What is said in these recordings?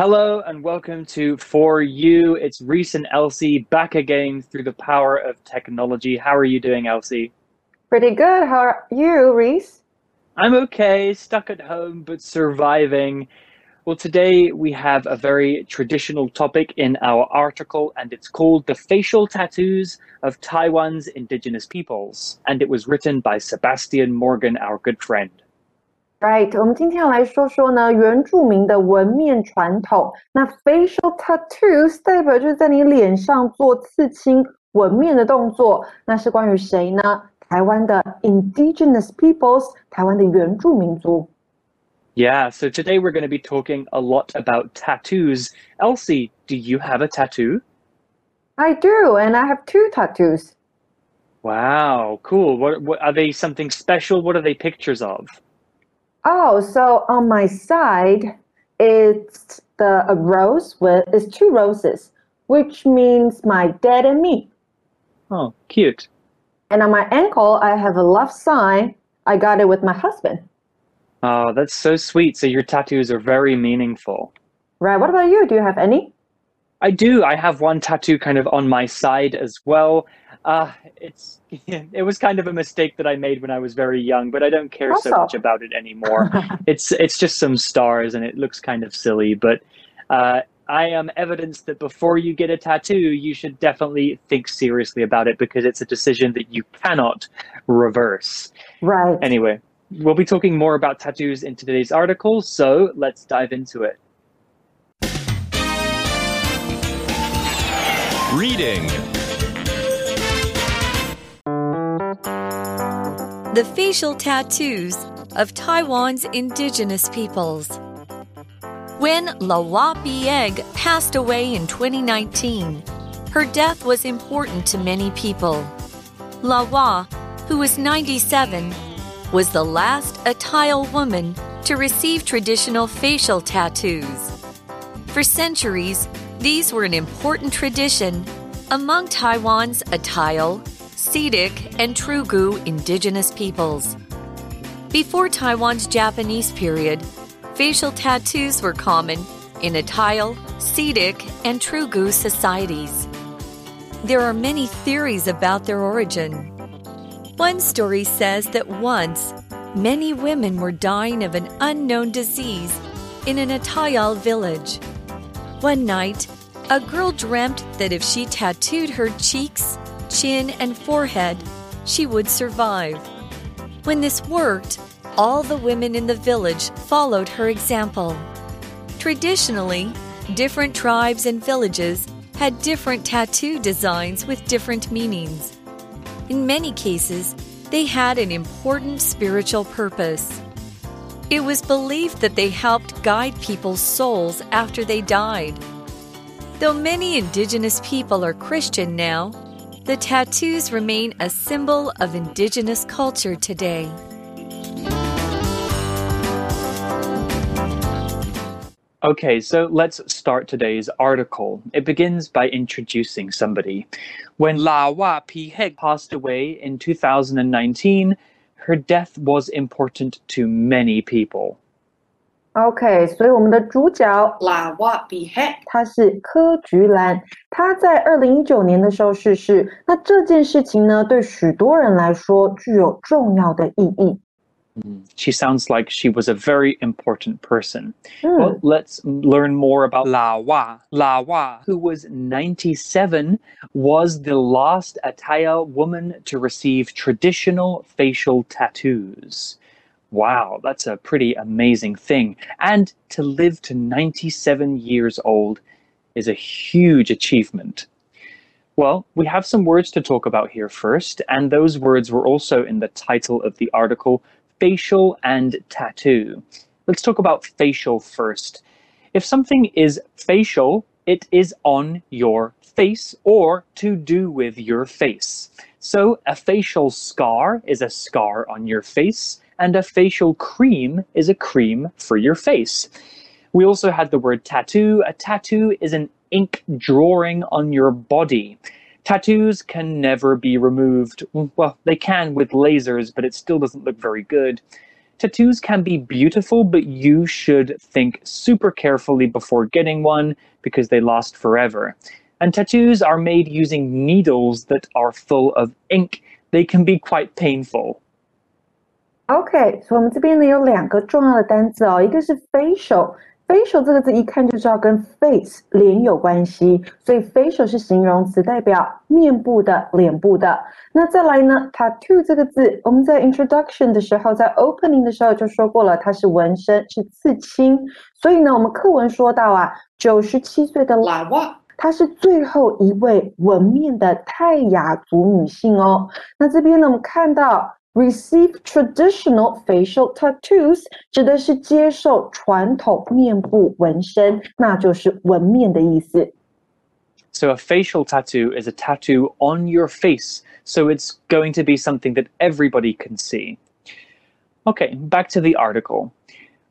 Hello and welcome to For You. It's Reese and Elsie back again through the power of technology. How are you doing, Elsie? Pretty good. How are you, Reese? I'm okay, stuck at home, but surviving. Well, today we have a very traditional topic in our article, and it's called The Facial Tattoos of Taiwan's Indigenous Peoples. And it was written by Sebastian Morgan, our good friend. Right，我们今天要来说说呢原住民的纹面传统。那 facial tattoos 代表就是在你脸上做刺青纹面的动作。那是关于谁呢？台湾的 indigenous peoples，台湾的原住民族。Yeah, so today we're going to be talking a lot about tattoos. Elsie, do you have a tattoo? I do, and I have two tattoos. Wow, cool. What, what are they something special? What are they pictures of? Oh, so on my side, it's the a rose with it's two roses, which means my dad and me. Oh, cute. And on my ankle, I have a love sign. I got it with my husband. Oh, that's so sweet. So your tattoos are very meaningful. Right. What about you? Do you have any? I do. I have one tattoo kind of on my side as well. Uh, it's it was kind of a mistake that I made when I was very young, but I don't care so much about it anymore. it's it's just some stars and it looks kind of silly, but uh, I am evidence that before you get a tattoo, you should definitely think seriously about it because it's a decision that you cannot reverse. Right. Anyway, we'll be talking more about tattoos in today's article, so let's dive into it. Reading. The facial tattoos of Taiwan's indigenous peoples. When Lawa Piheg passed away in 2019, her death was important to many people. Lawa, who was 97, was the last Atayal woman to receive traditional facial tattoos. For centuries, these were an important tradition among Taiwan's Atayal, Seediq, and Truku indigenous peoples. Before Taiwan's Japanese period, facial tattoos were common in Atayal, Seediq, and Truku societies. There are many theories about their origin. One story says that once, many women were dying of an unknown disease in an Atayal village. One night, a girl dreamt that if she tattooed her cheeks, chin, and forehead, she would survive. When this worked, all the women in the village followed her example. Traditionally, different tribes and villages had different tattoo designs with different meanings. In many cases, they had an important spiritual purpose. It was believed that they helped guide people's souls after they died. Though many indigenous people are Christian now, the tattoos remain a symbol of indigenous culture today. Okay, so let's start today's article. It begins by introducing somebody. When La Wa Piheg passed away in 2019, her death was important to many people. OK，所以我们的主角喇哇比嘿，他是柯菊兰，他在二零一九年的时候逝世。那这件事情呢，对许多人来说具有重要的意义。 She sounds like she was a very important person. 嗯 Well, let's learn more about La Wa. La Wa, who was 97, was the last Ataya woman to receive traditional facial tattoos. Wow, that's a pretty amazing thing. And to live to 97 years old is a huge achievement. Well, we have some words to talk about here first, and those words were also in the title of the article facial and tattoo. Let's talk about facial first. If something is facial, it is on your face or to do with your face. So, a facial scar is a scar on your face, and a facial cream is a cream for your face. We also had the word tattoo. A tattoo is an ink drawing on your body. Tattoos can never be removed. Well, they can with lasers, but it still doesn't look very good. Tattoos can be beautiful, but you should think super carefully before getting one because they last forever. And tattoos are made using needles that are full of ink. They can be quite painful. OK，所以我们这边呢有两个重要的单词哦，一个是 facial。facial 这个字一看就知道跟 face 脸有关系，所以 facial 是形容词，代表面部的、脸部的。那再来呢，tattoo 这个字，我们在 introduction 的时候，在 opening 的时候就说过了，它是纹身，是刺青。所以呢，我们课文说到啊，九十七岁的老外，她是最后一位纹面的泰雅族女性哦。那这边呢，我们看到。receive traditional facial tattoos 指的是接受传统面部纹身，那就是纹面的意思。So a facial tattoo is a tattoo on your face, so it's going to be something that everybody can see. Okay, back to the article.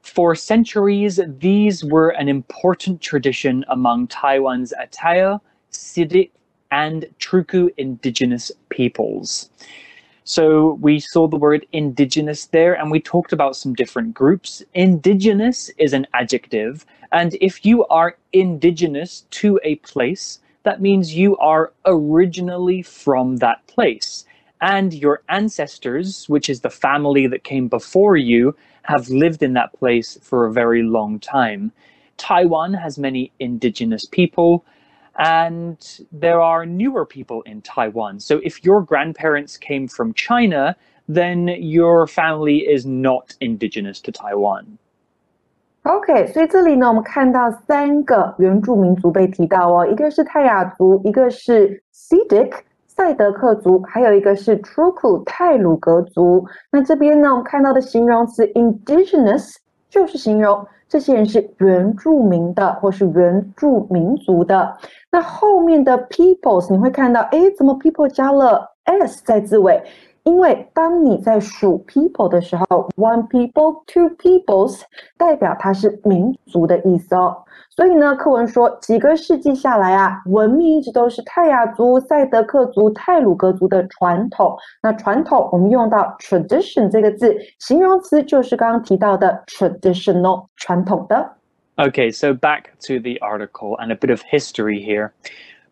For centuries, these were an important tradition among Taiwan's Atayal, Seediq, and Truku indigenous peoples. So we saw the word indigenous there, and we talked about some different groups. Indigenous is an adjective, and if you are indigenous to a place, that means you are originally from that place. And your ancestors, which is the family that came before you, have lived in that place for a very long time. Taiwan has many indigenous people, and there are newer people in Taiwan. So if your grandparents came from China, then your family is not indigenous to Taiwan. OK，所以这里呢，我们看到三个原住民族被提到哦，一个是泰雅族，一个是 Seediq 赛德克族，还有一个是 Truku 泰鲁格族。那这边呢，我们看到的形容词 indigenous 就是形容这些人是原住民的，或是原住民族的。那后面的 peoples 你会看到，哎，怎么 people 加了 s 在字尾？因为当你在数 people 的时候，one people, two peoples 代表它是民族的意思哦。所以呢，课文说几个世纪下来啊，文明一直都是泰雅族、赛德克族、泰鲁格族的传统。那传统我们用到 tradition 这个字，形容词就是刚刚提到的 traditional 传统的。Okay, so back to the article and a bit of history here.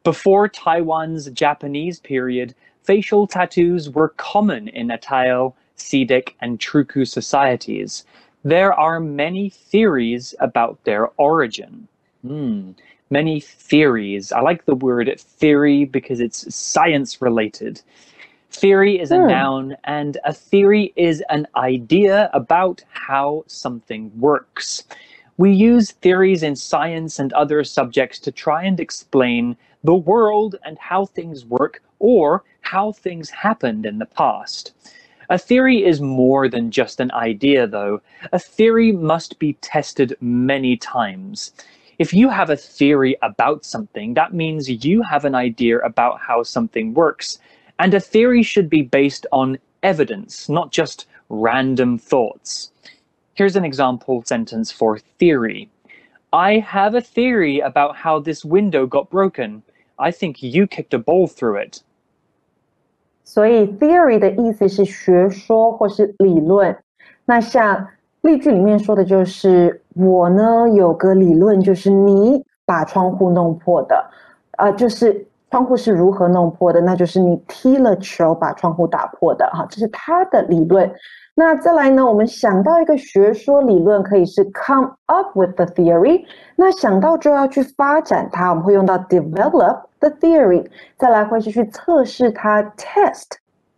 Before Taiwan's Japanese period, facial tattoos were common in Atayal, Seediq, and Truku societies. There are many theories about their origin. Hmm, many theories. I like the word theory because it's science related. Theory is a hmm. noun, and a theory is an idea about how something works. We use theories in science and other subjects to try and explain the world and how things work or how things happened in the past. A theory is more than just an idea, though. A theory must be tested many times. If you have a theory about something, that means you have an idea about how something works. And a theory should be based on evidence, not just random thoughts. Here's an example sentence for theory. I have a theory about how this window got broken. I think you kicked a ball through it. 所以 theory 的意思是学说或是理论。那像例句里面说的就是我呢有个理论，就是你把窗户弄破的，呃，就是窗户是如何弄破的，那就是你踢了球把窗户打破的，哈，这是他的理论。那再来呢，我们想到一个学说理论，可以是 come up with the theory，那想到就要去发展它，我们会用到 develop the theory，再来会是去测试它 test。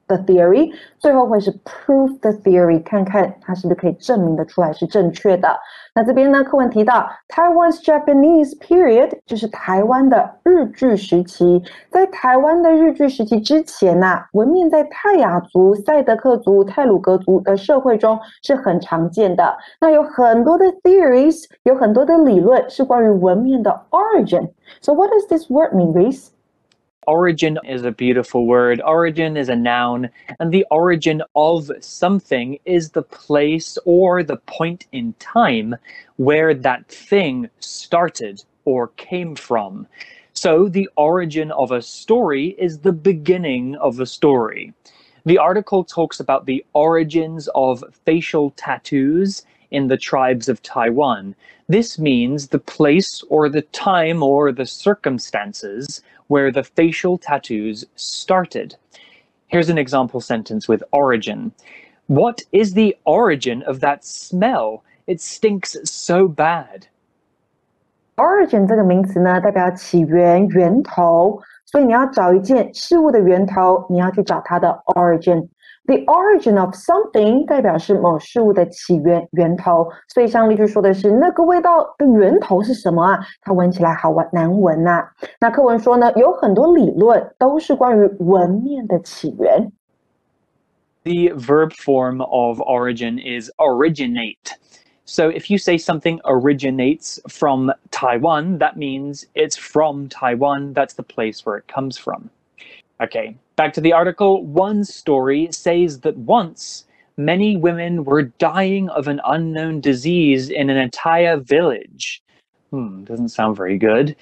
the theory，最后会是 prove the theory，看看它是不是可以证明的出来是正确的。那这边呢，课文提到 Taiwan's Japanese period，就是台湾的日据时期。在台湾的日据时期之前呐、啊，文面在泰雅族、赛德克族、泰鲁格族的社会中是很常见的。那有很多的 theories，有很多的理论是关于文面的 origin。So what does this word mean, Reese? Origin is a beautiful word. Origin is a noun, and the origin of something is the place or the point in time where that thing started or came from. So the origin of a story is the beginning of a story. The article talks about the origins of facial tattoos in the tribes of Taiwan. This means the place or the time or the circumstances where the facial tattoos started. Here's an example sentence with origin. What is the origin of that smell? It stinks so bad. Origin 这个名词呢，代表起源、源头，所以你要找一件事物的源头，你要去找它的 origin。 The origin of something 代表是某事物的起源、源头，所以像例句说的是那个味道的源头是什么啊？它闻起来好闻难闻呐、啊。那课文说呢，有很多理论都是关于纹面的起源。 The verb form of origin is originate. So if you say something originates from Taiwan, that means it's from Taiwan. That's the place where it comes from. Okay, back to the article. One story says that once many women were dying of an unknown disease in an entire village. Hmm, doesn't sound very good.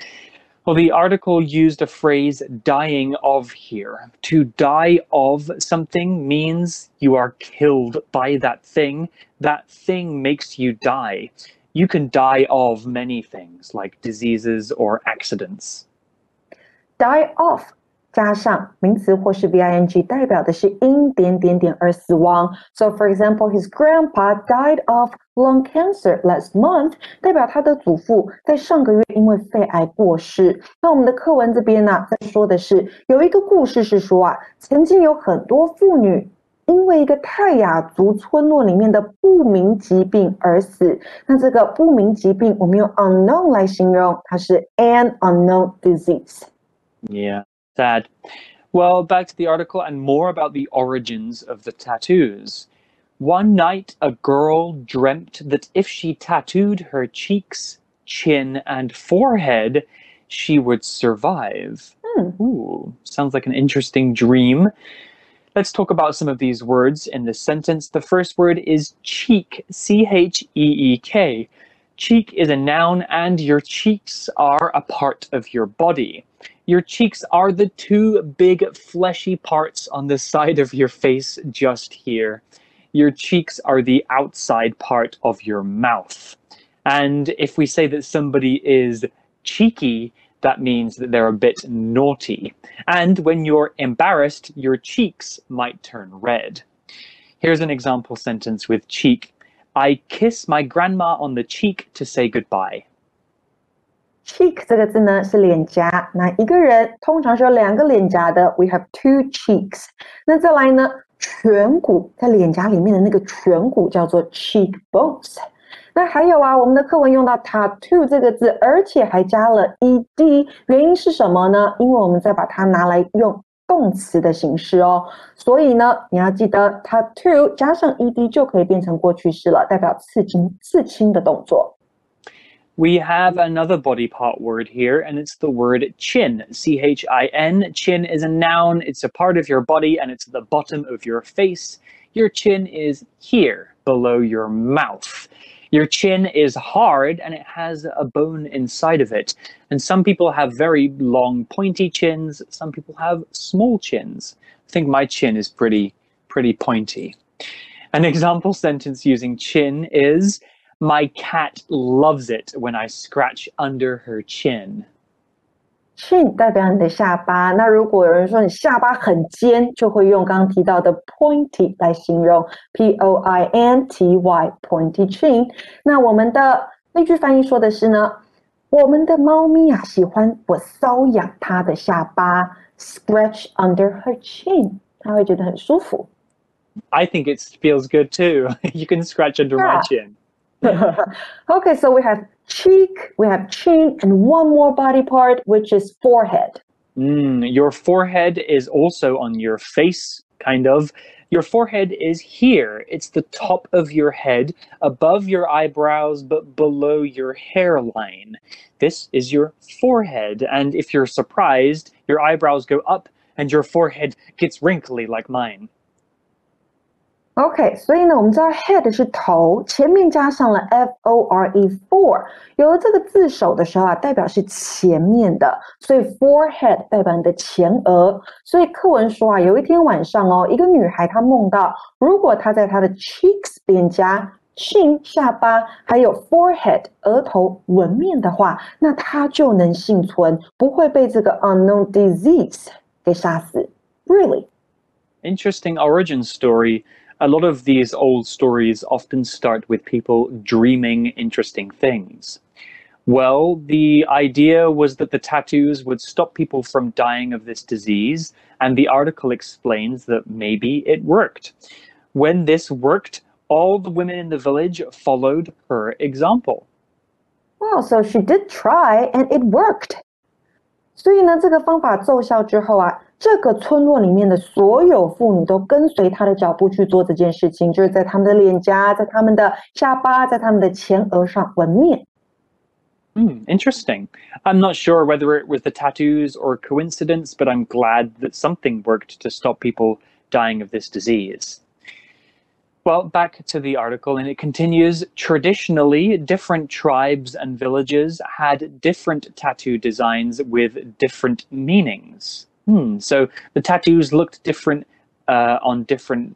Well, the article used a phrase dying of here. To die of something means you are killed by that thing. That thing makes you die. You can die of many things, like diseases or accidents. Die off 加上名词或是 ving，代表的是因点点点而死亡。So for example, his grandpa died of lung cancer last month，代表他的祖父在上个月因为肺癌过世。那我们的课文这边呢、在说的是有一个故事是说啊，曾经有很多妇女。因为一个泰雅族村落里面的不明疾病而死。那这个不明疾病，我们用 unknown 来形容，它是 an unknown disease。Yeah, sad. Well, back to the article and more about the origins of the tattoos. One night, a girl dreamt that if she tattooed her cheeks, chin, and forehead, she would survive. Hmm. Ooh, sounds like an interesting dream. Let's talk about some of these words in this sentence. The first word is cheek, C H E E K. Cheek is a noun, and your cheeks are a part of your body. Your cheeks are the two big fleshy parts on the side of your face just here. Your cheeks are the outside part of your mouth. And if we say that somebody is cheeky, that means that they're a bit naughty. And when you're embarrassed, your cheeks might turn red. Here's an example sentence with cheek. I kiss my grandma on the cheek to say goodbye. Cheek 这个字呢是脸颊，那一个人通常是有两个脸颊的，we have two cheeks。那再来呢，颧骨在脸颊里面的那个颧骨叫做 cheekbones。那还有啊，我们的课文用到 tattoo 这个字，而且还加了 ed，原因是什么呢？因为我们再把它拿来用动词的形式哦，所以呢，你要记得 tattoo 加上 ed 就可以变成过去式了，代表刺青、刺青的动作。We have another body part word here, and it's the word chin. C H I N. Chin is a noun, it's a part of your body, and it's the bottom of your face. Your chin is here, below your mouth. Your chin is hard and it has a bone inside of it. And some people have very long, pointy chins, some people have small chins. I think my chin is pretty, pretty pointy. An example sentence using chin is My cat loves it when I scratch under her chin. chin 代表你的下巴，那如果有人说你下巴很尖，就会用刚刚提到的 pointy 来形容，p o i n t y pointy chin。那我们的例句翻译说的是呢，我们的猫咪啊喜欢我搔痒它的下巴，scratch under her chin，它会觉得很舒服。 I think it feels good too. you can scratch under my Yeah. chin. okay, so we have cheek, we have chin, and one more body part, which is forehead. Mm, your forehead is also on your face, kind of. Your forehead is here. It's the top of your head, above your eyebrows, but below your hairline. This is your forehead. And if you're surprised, your eyebrows go up and your forehead gets wrinkly like mine. OK，所以呢，我们知道 head 是头，前面加上了 f o r e for，有了这个字首的时候啊，代表是前面的，所以 forehead 代表你的前额。所以课文说啊，有一天晚上哦，一个女孩她梦到，如果她在她的 cheeks 边加 chin 下巴，还有 forehead 额头纹面的话，那她就能幸存，不会被这个 unknown disease 给杀死。Really interesting origin story. a lot of these old stories often start with people dreaming interesting things. Well, the idea was that the tattoos would stop people from dying of this disease, and the article explains that maybe it worked. When this worked, all the women in the village followed her example. Wow, so she did try and it worked. 所以呢，这个方法奏效之后啊， 这个村落里面的所有妇女都跟随他的脚步去做这件事情，就是在他们的脸颊、在他们的下巴、在他们的前额上纹面。Hmm, interesting. I'm not sure whether it was the tattoos or coincidence, but I'm glad that something worked to stop people dying of this disease. Well, back to the article, and it continues traditionally, different tribes and villages had different tattoo designs with different meanings. Hmm, so the tattoos looked different uh, on different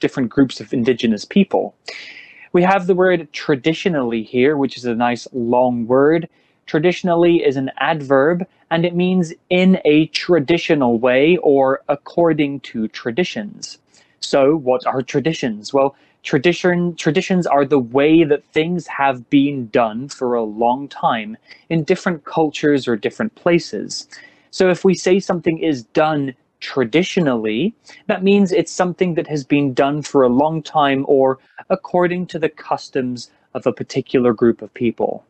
different groups of indigenous people. We have the word traditionally here, which is a nice long word. Traditionally is an adverb, and it means in a traditional way or according to traditions. So, what are traditions? Well, tradition traditions are the way that things have been done for a long time in different cultures or different places. So, if we say something is done traditionally, that means it's something that has been done for a long time or according to the customs of a particular group of people.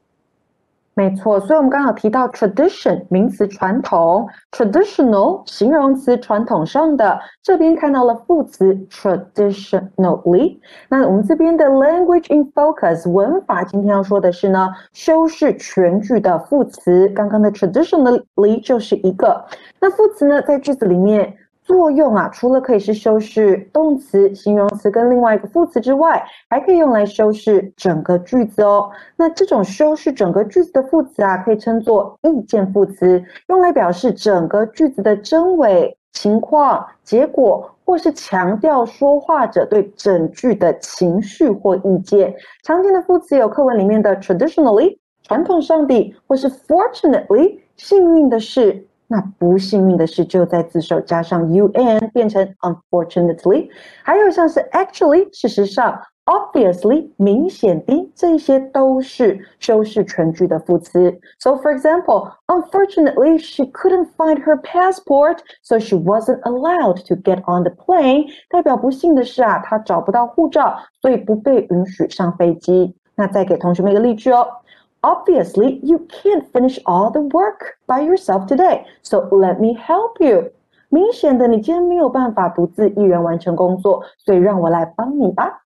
没错，所以我们刚好提到 tradition 名词传统，traditional 形容词传统上的，这边看到了副词 traditionally。那我们这边的 language in focus 文法今天要说的是呢，修饰全句的副词，刚刚的 traditionally 就是一个。那副词呢，在句子里面。作用啊，除了可以是修饰动词、形容词跟另外一个副词之外，还可以用来修饰整个句子哦。那这种修饰整个句子的副词啊，可以称作意见副词，用来表示整个句子的真伪、情况、结果，或是强调说话者对整句的情绪或意见。常见的副词有课文里面的 traditionally 传统上的，或是 fortunately 幸运的是。那不幸运的是，就在字首加上 un 变成 unfortunately，还有像是 actually，事实上，obviously，明显的，这些都是修饰全句的副词。So for example, unfortunately, she couldn't find her passport, so she wasn't allowed to get on the plane。代表不幸的是啊，她找不到护照，所以不被允许上飞机。那再给同学们一个例句哦。 Obviously, you can't finish all the work by yourself today, so let me help you. 明显的，你今天没有办法独自一人完成工作，所以让我来帮你吧。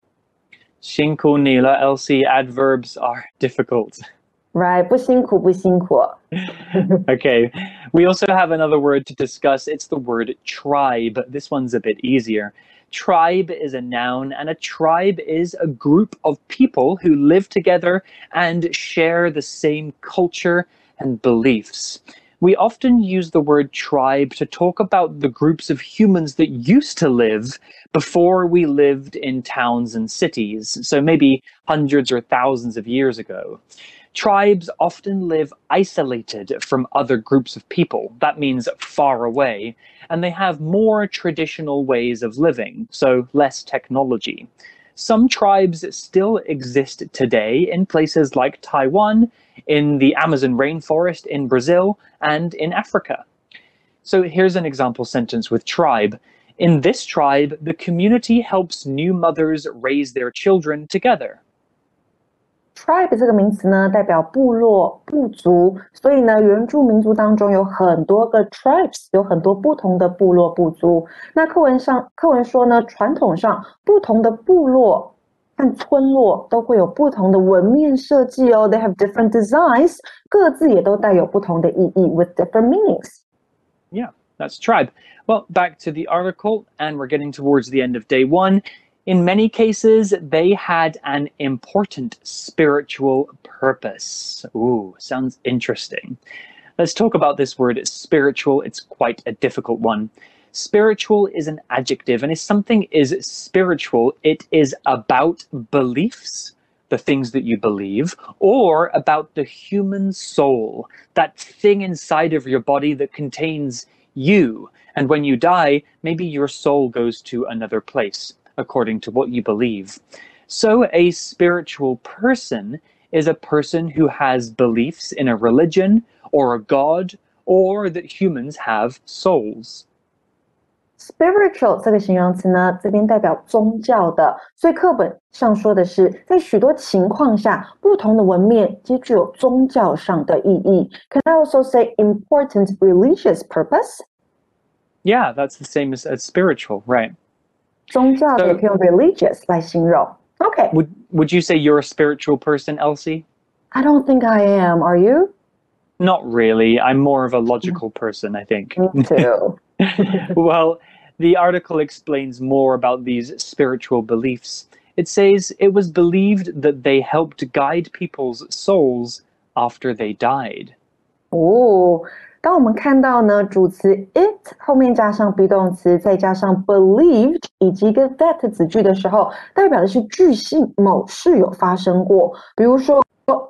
辛苦你了，Elsie. Adverbs are difficult. Right, 不辛苦,不辛苦. okay, we also have another word to discuss. It's the word tribe. This one's a bit easier. Tribe is a noun, and a tribe is a group of people who live together and share the same culture and beliefs. We often use the word tribe to talk about the groups of humans that used to live before we lived in towns and cities, so maybe hundreds or thousands of years ago. Tribes often live isolated from other groups of people. That means far away. And they have more traditional ways of living, so less technology. Some tribes still exist today in places like Taiwan, in the Amazon rainforest in Brazil, and in Africa. So here's an example sentence with tribe. In this tribe, the community helps new mothers raise their children together tribe 这个名词呢，代表部落、部族，所以呢，原住民族当中有很多个 tribes，有很多不同的部落、部族。那课文上，课文说呢，传统上不同的部落和村落都会有不同的纹面设计哦，they have different designs，各自也都带有不同的意义，with different meanings。Yeah, that's tribe. Well, back to the article, and we're getting towards the end of day one. In many cases, they had an important spiritual purpose. Ooh, sounds interesting. Let's talk about this word spiritual. It's quite a difficult one. Spiritual is an adjective, and if something is spiritual, it is about beliefs, the things that you believe, or about the human soul, that thing inside of your body that contains you. And when you die, maybe your soul goes to another place according to what you believe. So, a spiritual person is a person who has beliefs in a religion or a god, or that humans have souls. Spiritual 这个形容词呢，这边代表宗教的，所以课本上说的是，在许多情况下，不同的文面皆具有宗教上的意义。Can I also say important religious purpose? Yeah, that's the same as, as spiritual, right? 宗教的 So- 可以用 religious 来形容。Okay, Would would you say you're a spiritual person, Elsie? I don't think I am. Are you? Not really. I'm more of a logical person, I think. Me too. well, the article explains more about these spiritual beliefs. It says it was believed that they helped guide people's souls after they died. 哦， 当我们看到呢主词 it 后面加上 be 动词，再加上 believed 以及跟 that 子句的时候，代表的是句性某事有发生过。比如说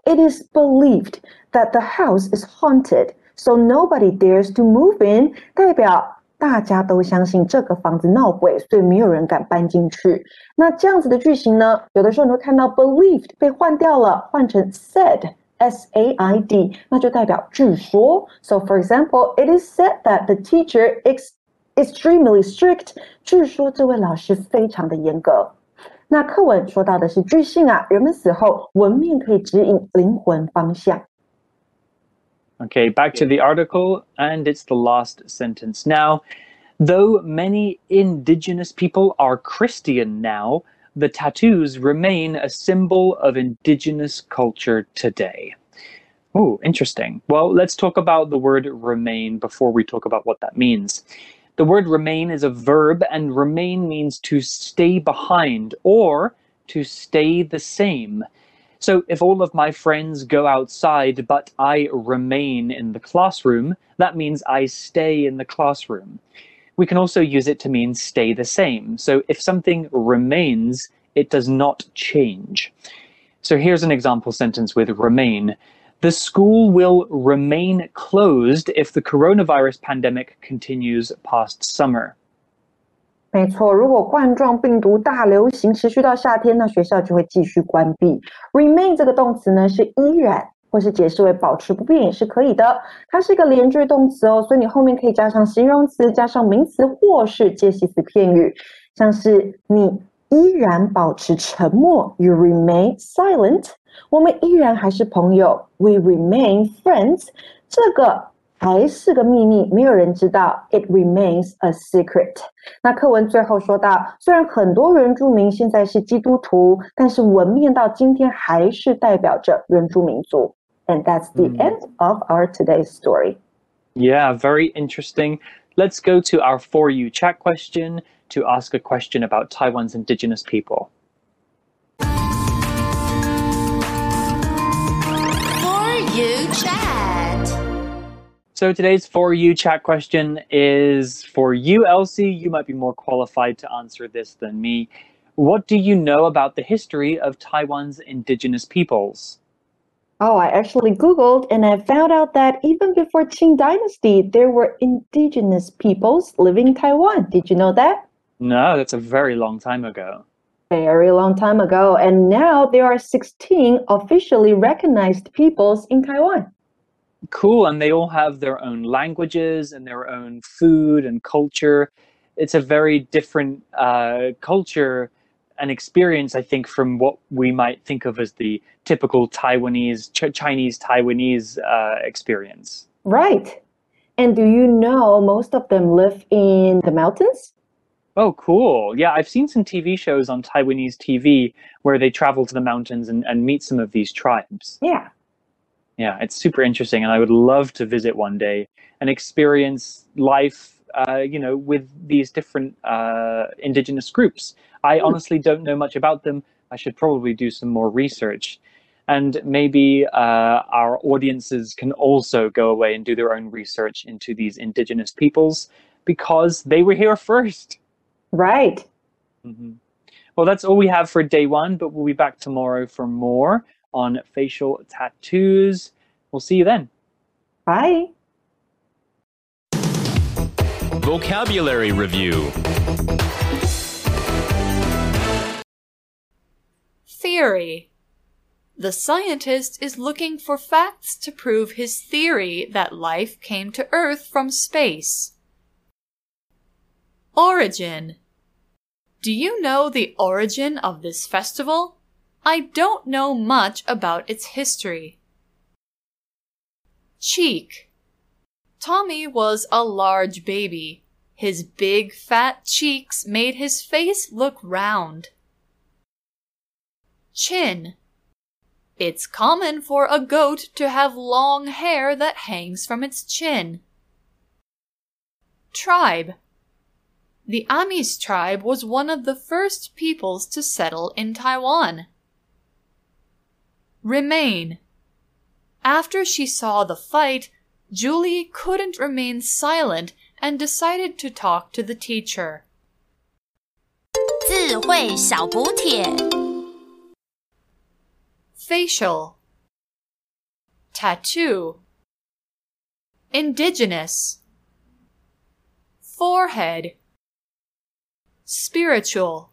，It is believed that the house is haunted, so nobody dares to move in，代表大家都相信这个房子闹鬼，所以没有人敢搬进去。那这样子的句型呢，有的时候你会看到 believed 被换掉了，换成 said。S A I D，那就代表据说。So for example, it is said that the teacher is extremely strict。据说这位老师非常的严格。那课文说到的是据信啊，人们死后文面可以指引灵魂方向。 Okay, back to the article, and it's the last sentence. Now, though many indigenous people are Christian now, the tattoos remain a symbol of indigenous culture today. Oh, interesting. Well, let's talk about the word remain before we talk about what that means. The word remain is a verb, and remain means to stay behind or to stay the same. So if all of my friends go outside, but I remain in the classroom, that means I stay in the classroom. We can also use it to mean stay the same. So if something remains, it does not change. So here's an example sentence with remain. The school will remain closed if the coronavirus pandemic continues past summer. 没错，如果冠状病毒大流行持续到夏天，那学校就会继续关闭。Remain 这个动词呢是依然， 或是解释为保持不变也是可以的。它是一个连句动词哦，所以你后面可以加上形容词、加上名词或是介系词片语，像是你依然保持沉默，You remain silent。我们依然还是朋友，We remain friends。这个还是个秘密，没有人知道，It remains a secret。那课文最后说到，虽然很多原住民现在是基督徒，但是文面到今天还是代表着原住民族。And that's the mm. end of our today's story. Yeah, very interesting. Let's go to our For You chat question to ask a question about Taiwan's indigenous people. For you chat. So today's For You chat question is for you, Elsie. You might be more qualified to answer this than me. What do you know about the history of Taiwan's indigenous peoples? Oh, I actually Googled and I found out that even before Qing Dynasty, there were indigenous peoples living in Taiwan. Did you know that? No, that's a very long time ago. Very long time ago. And now there are 16 officially recognized peoples in Taiwan. Cool, and they all have their own languages and their own food and culture. It's a very different uh, culture and experience, I think, from what we might think of as the typical Taiwanese, Ch- Chinese Taiwanese uh, experience. Right. And do you know most of them live in the mountains? Oh, cool. Yeah, I've seen some TV shows on Taiwanese TV where they travel to the mountains and, and meet some of these tribes. Yeah. Yeah, it's super interesting, and I would love to visit one day and experience life uh, you know, with these different uh, indigenous groups. I honestly don't know much about them. I should probably do some more research. And maybe uh, our audiences can also go away and do their own research into these indigenous peoples because they were here first. Right. Mhm. Well, that's all we have for day one, but we'll be back tomorrow for more on facial tattoos. We'll see you then. Bye. Vocabulary Review Theory. The scientist is looking for facts to prove his theory that life came to Earth from space. Origin. Do you know the origin of this festival? I don't know much about its history. Cheek. Tommy was a large baby. His big fat cheeks made his face look round. Chin. It's common for a goat to have long hair that hangs from its chin. Tribe. The Amis tribe was one of the first peoples to settle in Taiwan. Remain. After she saw the fight, Julie couldn't remain silent and decided to talk to the teacher. 智慧小补帖。 Facial. Tattoo. Indigenous. Forehead. Spiritual.